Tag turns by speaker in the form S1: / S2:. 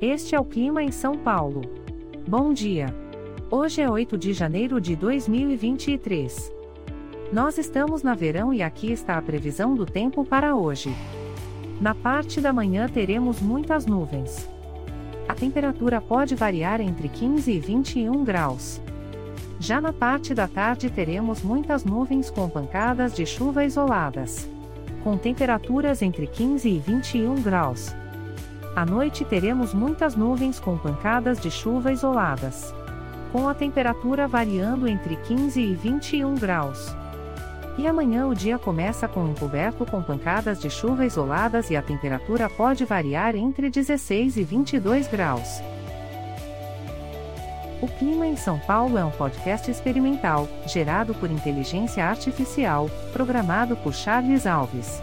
S1: Este é o clima em São Paulo. Bom dia. Hoje é 8 de janeiro de 2023. Nós estamos na verão e aqui está a previsão do tempo para hoje. Na parte da manhã teremos muitas nuvens. A temperatura pode variar entre 15 e 21 graus. Já na parte da tarde teremos muitas nuvens com pancadas de chuva isoladas. Com temperaturas entre 15 e 21 graus. À noite teremos muitas nuvens com pancadas de chuva isoladas. Com a temperatura variando entre 15 e 21 graus. E amanhã o dia começa com encoberto com pancadas de chuva isoladas e a temperatura pode variar entre 16 e 22 graus. O Clima em São Paulo é um podcast experimental, gerado por inteligência artificial, programado por Charles Alves.